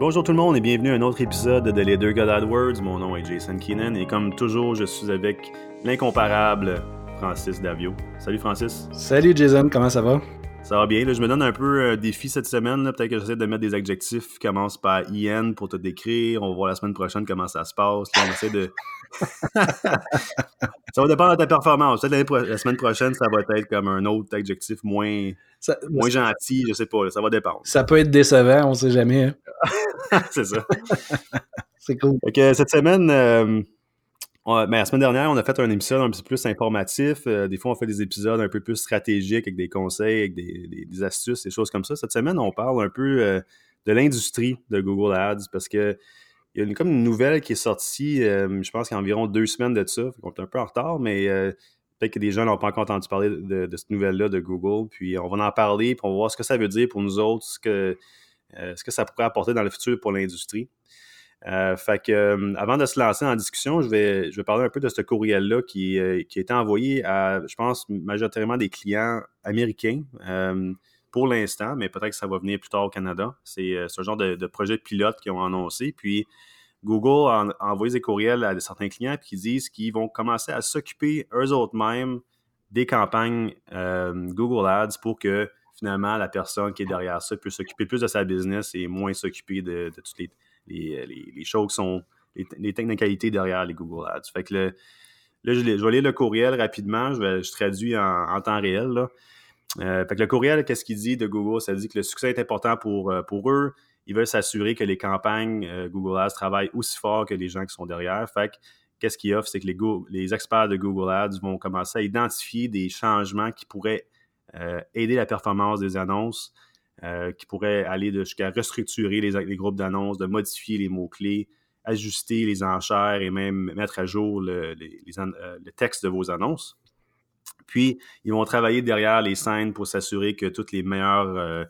Bonjour tout le monde et bienvenue à un autre épisode de Les Deux God AdWords. Mon nom est Jason Keenan et comme toujours, je suis avec l'incomparable Francis Davio. Salut Francis. Salut Jason, comment ça va? Ça va bien. je me donne un peu un défi cette semaine. Peut-être que j'essaie de mettre des adjectifs qui commencent par IN pour te décrire. On va voir la semaine prochaine comment ça se passe. on essaie de. ça va dépendre de ta performance. Peut-être la semaine prochaine, ça va être comme un autre adjectif moins, moins gentil. Je sais pas. Ça va dépendre. Ça peut être décevant, on sait jamais. Hein. C'est ça. C'est cool. cette semaine. Euh, ben, la semaine dernière, on a fait un épisode un petit peu plus informatif. Euh, des fois, on fait des épisodes un peu plus stratégiques avec des conseils, avec des, astuces, des choses comme ça. Cette semaine, on parle un peu euh, de l'industrie de Google Ads parce que il y a une, comme une nouvelle qui est sortie, euh, je pense qu'il y a environ deux semaines de ça. On est un peu en retard, mais peut-être que des gens n'ont pas encore entendu parler de, cette nouvelle-là de Google. Puis on va en parler, puis on va voir ce que ça veut dire pour nous autres, ce que, ce que ça pourrait apporter dans le futur pour l'industrie. Euh, fait que, euh, avant de se lancer en discussion, je vais, je vais parler un peu de ce courriel-là qui, euh, qui a été envoyé à, je pense, majoritairement des clients américains pour l'instant, mais peut-être que ça va venir plus tard au Canada. C'est ce genre de, projet pilote qu'ils ont annoncé. Puis, Google a, envoyé des courriels à certains clients qui disent qu'ils vont commencer à s'occuper eux autres mêmes des campagnes Google Ads pour que finalement la personne qui est derrière ça puisse s'occuper plus de sa business et moins s'occuper de, de toutes les les, les, choses qui sont les, technicalités derrière les Google Ads. Fait que là, je, vais lire le courriel rapidement, je, traduis en, temps réel. Euh, fait que le courriel, qu'est-ce qu'il dit de Google? Ça dit que le succès est important pour, euh, eux. Ils veulent s'assurer que les campagnes euh, Google Ads travaillent aussi fort que les gens qui sont derrière. Fait que qu'est-ce qu'ils offrent? C'est que les, les experts de Google Ads vont commencer à identifier des changements qui pourraient aider la performance des annonces, euh, qui pourrait aller jusqu'à restructurer les, groupes d'annonces, de modifier les mots-clés, ajuster les enchères et même mettre à jour le, euh, texte de vos annonces. Puis, ils vont travailler derrière les scènes pour s'assurer que toutes les meilleures, euh,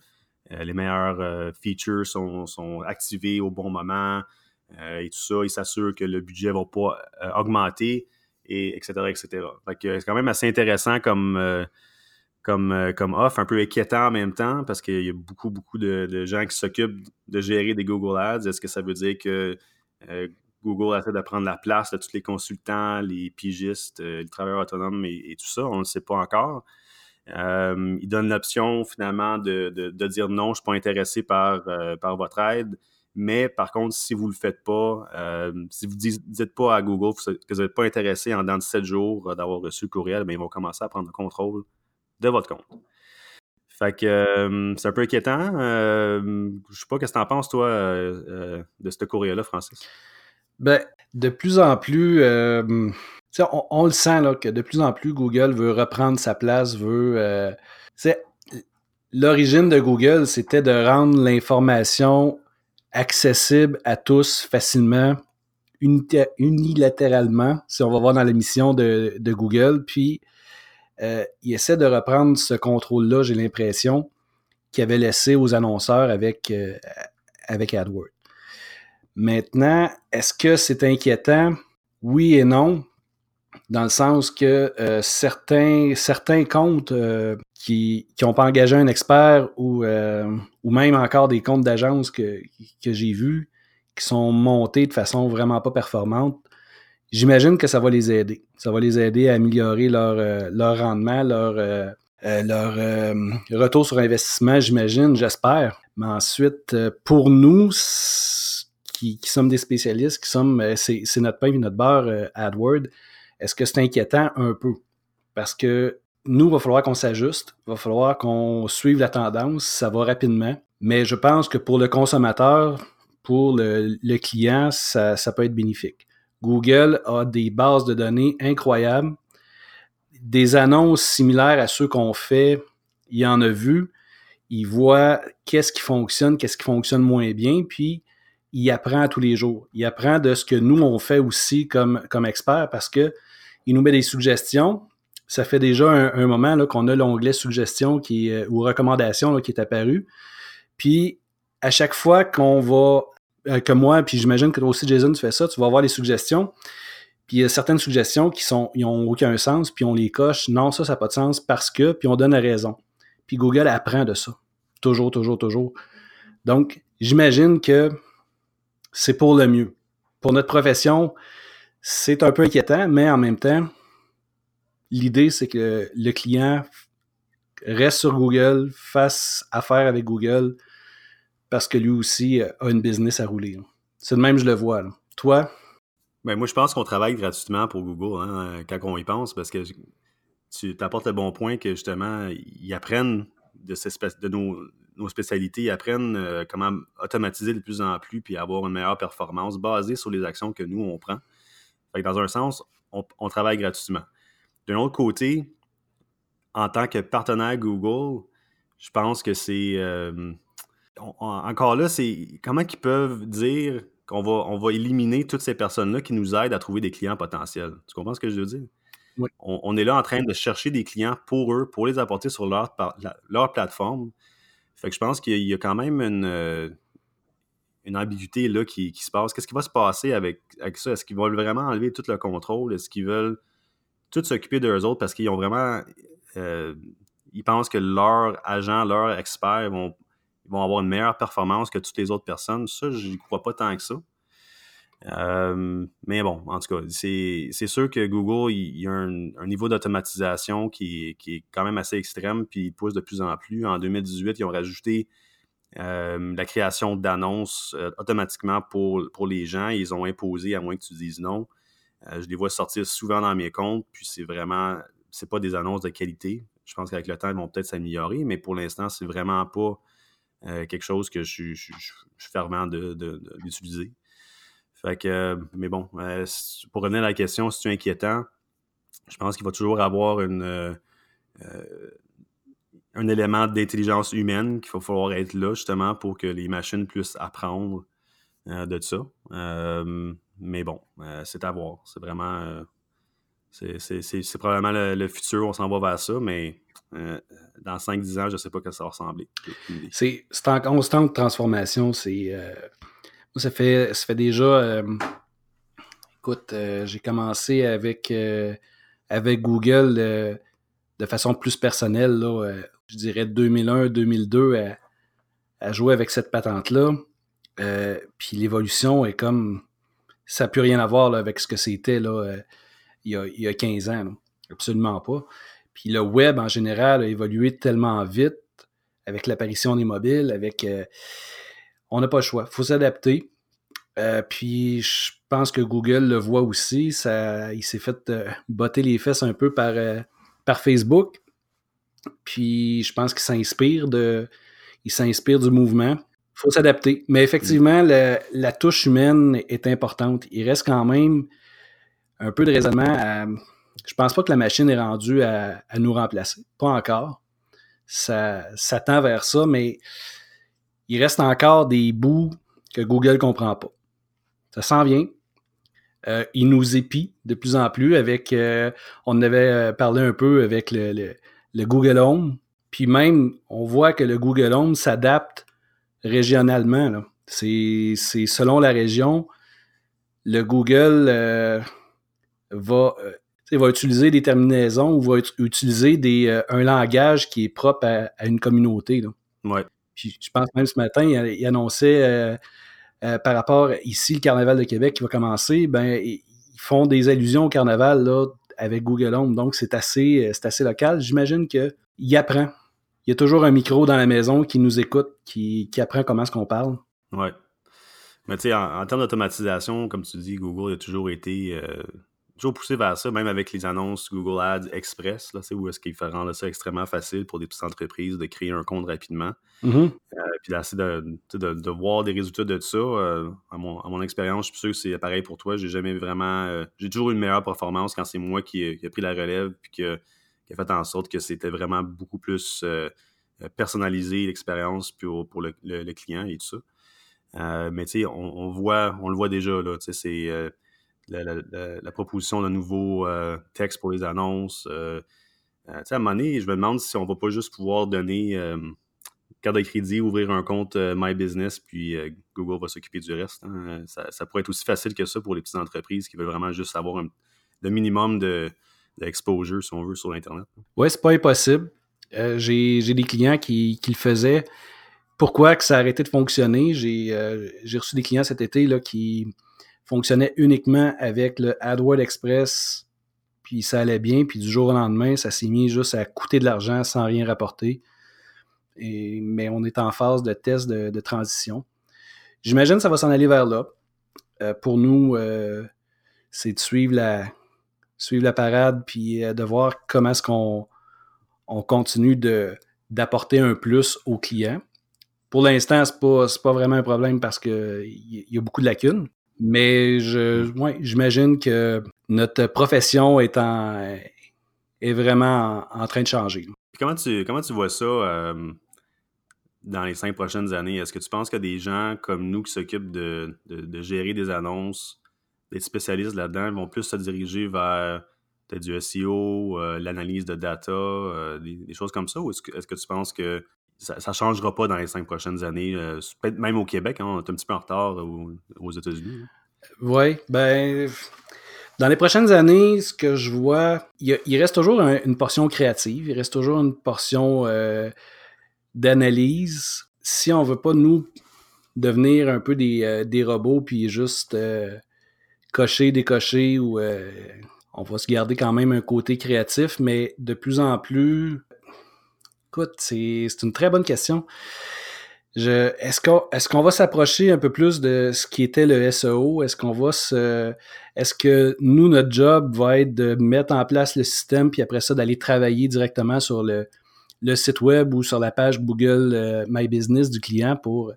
les meilleures features sont, sont, activées au bon moment et tout ça. Ils s'assurent que le budget ne va pas augmenter, et etc., etc. c'est quand même assez intéressant comme comme, euh, comme off, un peu inquiétant en même temps, parce qu'il y a beaucoup, beaucoup de, gens qui s'occupent de gérer des Google Ads. Est-ce que ça veut dire que euh, Google essaie de prendre la place de tous les consultants, les pigistes, euh, les travailleurs autonomes et, tout ça? On ne sait pas encore. il donne l'option finalement de, dire non, je ne suis pas intéressé par, par votre aide. Mais par contre, si vous ne le faites pas, si vous ne dites, pas à Google que vous n'êtes pas intéressé en dans 7 jours d'avoir reçu le courriel, bien, ils vont commencer à prendre le contrôle de votre compte. Fait que euh, c'est un peu inquiétant. Euh, je sais pas qu'est-ce que tu en penses, toi, euh, de ce courrier-là, Francis? Ben, de plus en plus, on, le sent là, que de plus en plus Google veut reprendre sa place, veut. L'origine de Google, c'était de rendre l'information accessible à tous facilement, unilatéralement, si on va voir dans la mission de, de Google. Puis euh, il essaie de reprendre ce contrôle-là, j'ai l'impression, qu'il avait laissé aux annonceurs avec, euh, AdWords. Maintenant, est-ce que c'est inquiétant? Oui et non, dans le sens que euh, certains, certains comptes qui n'ont pas engagé un expert ou, même encore des comptes d'agence que j'ai vus qui sont montés de façon vraiment pas performante, j'imagine que ça va les aider. Ça va les aider à améliorer leur, euh, leur rendement, leur, euh, euh, leur retour sur investissement, j'imagine, j'espère. Mais ensuite, pour nous, qui, sommes des spécialistes, qui sommes, c'est notre pain et notre beurre AdWord, est-ce que c'est inquiétant un peu? Parce que nous, il va falloir qu'on s'ajuste, il va falloir qu'on suive la tendance, ça va rapidement. Mais je pense que pour le consommateur, pour le, le client, ça, ça peut être bénéfique. Google a des bases de données incroyables, des annonces similaires à ceux qu'on fait, il en a vu, il voit qu'est-ce qui fonctionne, qu'est-ce qui fonctionne moins bien, puis il apprend tous les jours. Il apprend de ce que nous, on fait aussi comme, experts parce que il nous met des suggestions. Ça fait déjà un, moment qu'on a l'onglet suggestions qui, ou recommandations qui est apparu. Puis, à chaque fois qu'on va euh, que moi, puis j'imagine que toi aussi, Jason, tu fais ça, tu vas avoir les suggestions. Puis il y a certaines suggestions qui sont, ils ont aucun sens, puis on les coche. Non, ça, ça n'a pas de sens parce que, puis on donne la raison. Puis Google apprend de ça. Toujours, toujours, toujours. Donc, j'imagine que c'est pour le mieux. Pour notre profession, c'est un peu inquiétant, mais en même temps, l'idée, c'est que le client reste sur Google, fasse affaire avec Google, parce que lui aussi a une business à rouler. C'est de même, je le vois. Toi? Ben, moi, je pense qu'on travaille gratuitement pour Google hein, quand on y pense, parce que tu apportes le bon point que justement, ils apprennent de, nos, spécialités, ils apprennent euh, comment automatiser de plus en plus puis avoir une meilleure performance basée sur les actions que nous, on prend. Fait dans un sens, on, travaille gratuitement. D'un autre côté, en tant que partenaire Google, je pense que c'est... Euh, encore là, c'est comment ils peuvent dire qu'on va, on va éliminer toutes ces personnes-là qui nous aident à trouver des clients potentiels. Tu comprends ce que je veux dire? Oui. On, est là en train de chercher des clients pour eux, pour les apporter sur leur, leur plateforme. Fait que je pense qu'il y, a quand même une, euh, une ambiguïté là qui, se passe. Qu'est-ce qui va se passer avec, avec ça? Est-ce qu'ils veulent vraiment enlever tout le contrôle? Est-ce qu'ils veulent tout s'occuper d'eux autres parce qu'ils ont vraiment. Euh, ils pensent que leurs agents, leurs experts vont, vont avoir une meilleure performance que toutes les autres personnes. Ça, je n'y crois pas tant que ça. Euh, mais bon, en tout cas, c'est sûr que Google, il, y a un, niveau d'automatisation qui, qui, est quand même assez extrême, puis il pousse de plus en plus. En 2018, ils ont rajouté euh, la création d'annonces euh, automatiquement pour, pour les gens. Ils ont imposé, à moins que tu dises non. je les vois sortir souvent dans mes comptes, puis c'est vraiment, c'est pas des annonces de qualité. Je pense qu'avec le temps, ils vont peut-être s'améliorer, mais pour l'instant, c'est vraiment pas quelque chose que je, suis fervent d'utiliser. De, fait que, euh, mais bon, euh, pour revenir à la question, si c'est inquiétant, je pense qu'il va toujours avoir une, euh, un élément d'intelligence humaine qu'il va falloir être là justement pour que les machines puissent apprendre de ça. mais bon, c'est à voir. C'est vraiment. C'est probablement le, futur, on s'en va vers ça, mais dans 5-10 ans, je ne sais pas que ça va ressembler. C'est en constante transformation. C'est ça fait, ça fait déjà. Euh, écoute, euh, j'ai commencé avec, euh, avec Google de façon plus personnelle, là, je dirais 2001-2002, à, jouer avec cette patente-là. puis l'évolution est comme. Ça n'a plus rien à voir avec ce que c'était là, il, y a, il y a 15 ans. Absolument pas. Puis le web en général a évolué tellement vite avec l'apparition des mobiles, avec on n'a pas le choix. Il faut s'adapter. Euh, puis je pense que Google le voit aussi. Ça, il s'est fait euh, botter les fesses un peu par, euh, par Facebook. Puis je pense qu'il s'inspire de. Il s'inspire du mouvement. Il faut s'adapter. Mais effectivement, la, touche humaine est importante. Il reste quand même un peu de raisonnement. je pense pas que la machine est rendue à, à nous remplacer. Pas encore. Ça, ça tend vers ça, mais il reste encore des bouts que Google ne comprend pas. Ça s'en vient. Euh, il nous épie de plus en plus avec, euh, on avait euh, parlé un peu avec le, Google Home, puis même on voit que le Google Home s'adapte régionalement. C'est selon la région, le Google va, va utiliser des terminaisons ou va utiliser des, un langage qui est propre à, une communauté. Là. Ouais. Puis je pense même ce matin, il, annonçait euh, par rapport ici, le Carnaval de Québec qui va commencer, ben, ils font des allusions au Carnaval là, avec Google Home. Donc, c'est assez, euh, assez local. J'imagine qu'il apprend. Il y a toujours un micro dans la maison qui nous écoute, qui, apprend comment est-ce qu'on parle. Oui. Mais tu sais, en, termes d'automatisation, comme tu dis, Google a toujours été euh, toujours poussé vers ça, même avec les annonces Google Ads Express, là, où est-ce qu'il fait rendre ça extrêmement facile pour des petites entreprises de créer un compte rapidement. Mm-hmm. Euh, puis d'essayer de, de, voir des résultats de ça. Euh, à, mon, à mon expérience, je suis sûr que c'est pareil pour toi. J'ai jamais vraiment. Euh, j'ai toujours eu une meilleure performance quand c'est moi qui, ai pris la relève puis qui a, fait en sorte que c'était vraiment beaucoup plus personnalisé l'expérience pour, pour le, client et tout ça. mais tu sais, on, on, voit, on le voit déjà, là. Tu sais, c'est la, proposition de nouveaux euh, textes pour les annonces. Euh, euh, à un moment donné, je me demande si on va pas juste pouvoir donner carte de crédit, ouvrir un compte My Business, puis Google va s'occuper du reste. Hein. Ça, pourrait être aussi facile que ça pour les petites entreprises qui veulent vraiment juste avoir le minimum de, d'exposure, si on veut, sur Internet. Oui, c'est pas impossible. j'ai, des clients qui, qui, le faisaient. pourquoi que ça a arrêté de fonctionner? J'ai reçu des clients cet été là, qui fonctionnaient uniquement avec le AdWords Express, puis ça allait bien, puis du jour au lendemain, ça s'est mis juste à coûter de l'argent sans rien rapporter. Mais on est en phase de test de, transition. J'imagine que ça va s'en aller vers là. pour nous, c'est de suivre la, suivre la parade, puis de voir comment est-ce qu'on on continue d'apporter un plus aux clients. Pour l'instant, ce n'est pas, pas vraiment un problème parce qu'il y, a beaucoup de lacunes. Mais je, j'imagine que notre profession est, est vraiment en, train de changer. comment, tu, comment tu vois ça euh, dans les cinq prochaines années? Est-ce que tu penses a des gens comme nous qui s'occupent de, de gérer des annonces, d'être spécialistes là-dedans, vont plus se diriger vers du SEO, euh, l'analyse de data, euh, des, choses comme ça? Ou est-ce que, tu penses que ça ne changera pas dans les cinq prochaines années? Euh, peut-être même au Québec, hein, on est un petit peu en retard aux, États-Unis. Oui, ben dans les prochaines années, ce que je vois, il, reste toujours une portion créative, il reste toujours une portion d'analyse. Si on ne veut pas, nous, devenir un peu des, des robots, puis juste cocher, décocher ou on va se garder quand même un côté créatif, mais de plus en plus. Écoute, c'est une très bonne question. Est-ce qu'on est va s'approcher un peu plus de ce qui était le SEO? Est-ce qu'on va se. Est-ce que nous, notre job va être de mettre en place le système, puis après ça, d'aller travailler directement sur le, le, site web ou sur la page Google euh, My Business du client pour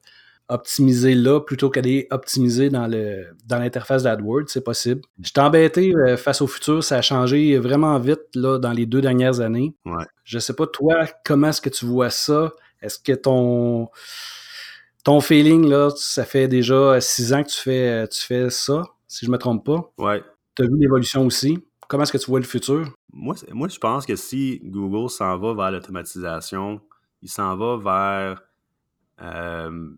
optimiser là plutôt qu'aller optimiser dans le dans l'interface d'AdWords, c'est possible. Je suis embêté euh, face au futur, ça a changé vraiment vite là dans les deux dernières années. Ouais. Je sais pas toi comment est-ce que tu vois ça? Est-ce que ton ton feeling là, ça fait déjà six ans que tu fais tu fais ça, si je me trompe pas? Ouais. Tu as vu l'évolution aussi? Comment est-ce que tu vois le futur? Moi, moi je pense que si Google s'en va vers l'automatisation, il s'en va vers euh,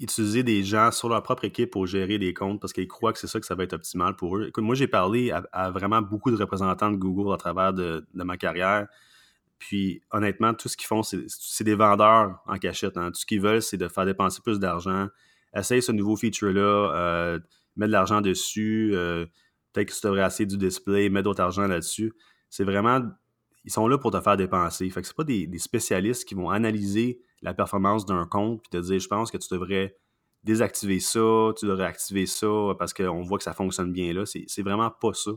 utiliser des gens sur leur propre équipe pour gérer des comptes parce qu'ils croient que c'est ça que ça va être optimal pour eux. Écoute, moi, j'ai parlé à, vraiment beaucoup de représentants de Google à travers de, ma carrière. Puis, honnêtement, tout ce qu'ils font, c'est des vendeurs en cachette. Hein. Tout ce qu'ils veulent, c'est de faire dépenser plus d'argent, essayer ce nouveau feature-là, euh, mettre de l'argent dessus, euh, peut-être que tu devrais essayer du display, mettre d'autres argent là-dessus. C'est vraiment, ils sont là pour te faire dépenser. Fait que c'est pas des, spécialistes qui vont analyser la performance d'un compte, puis te dire, je pense que tu devrais désactiver ça, tu devrais activer ça parce qu'on voit que ça fonctionne bien là. C'est vraiment pas ça.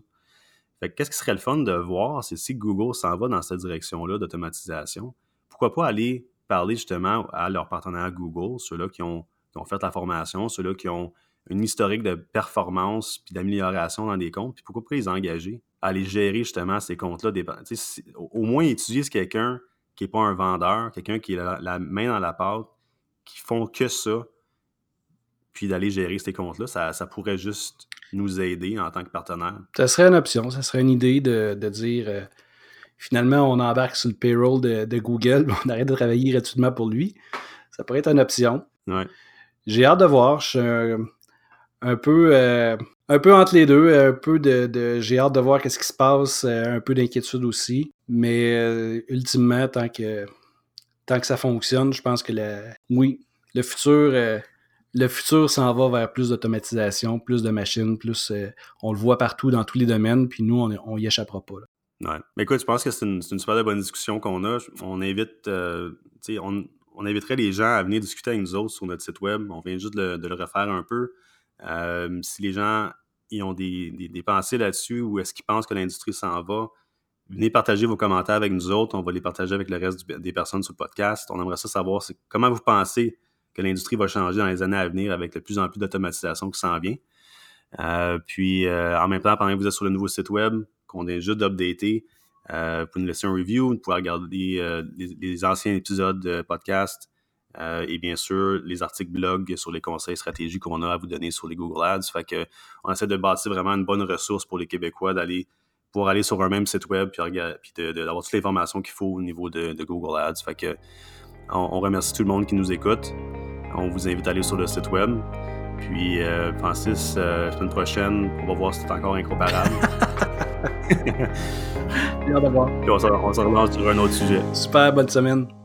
Fait qu'est-ce qui serait le fun de voir, c'est si Google s'en va dans cette direction-là d'automatisation, pourquoi pas aller parler justement à leurs partenaires Google, ceux-là qui ont, fait la formation, ceux-là qui ont une historique de performance puis d'amélioration dans des comptes, puis pourquoi pas les engager à aller gérer justement ces comptes-là. Au moins, utiliser quelqu'un qui n'est pas un vendeur, quelqu'un qui a la, main dans la pâte, qui font que ça, puis d'aller gérer ces comptes-là, ça, pourrait juste nous aider en tant que partenaire. Ça serait une option, ça serait une idée de, dire euh, finalement on embarque sur le payroll de, Google, on arrête de travailler gratuitement pour lui. Ça pourrait être une option. J'ai hâte de voir. Je suis un, peu. Euh, un peu entre les deux, un peu de, j'ai hâte de voir qu'est-ce qui se passe, euh, un peu d'inquiétude aussi, mais euh, ultimement tant que tant que ça fonctionne, je pense que oui, le futur le futur s'en va vers plus d'automatisation, plus de machines, plus on le voit partout dans tous les domaines, puis nous on, y échappera pas. Ouais. Mais écoute, je pense que c'est une, super bonne discussion qu'on a. On invite, on, on, inviterait les gens à venir discuter avec nous autres sur notre site web. On vient juste de le refaire un peu. Euh, si les gens ont des, pensées là-dessus ou est-ce qu'ils pensent que l'industrie s'en va, venez partager vos commentaires avec nous autres. On va les partager avec le reste des personnes sur le podcast. On aimerait ça savoir comment vous pensez que l'industrie va changer dans les années à venir avec de plus en plus d'automatisation qui s'en vient. Euh, puis, euh, en même temps, pendant que vous êtes sur le nouveau site web, qu'on est juste d'updater, vous pouvez nous laisser un review, vous pouvez regarder les, anciens épisodes de podcast, euh, et bien sûr, les articles blog sur les conseils stratégiques qu'on a à vous donner sur les Google Ads. Fait que on essaie de bâtir vraiment une bonne ressource pour les Québécois d'aller pour aller sur un même site web puis, puis d'avoir toutes les informations qu'il faut au niveau de, Google Ads. Fait que on, remercie tout le monde qui nous écoute. On vous invite à aller sur le site web. Puis euh, Francis, euh, la semaine prochaine, on va voir si c'est encore incomparable. Bien d'avoir. Puis on se relance sur un autre sujet. Super, bonne semaine.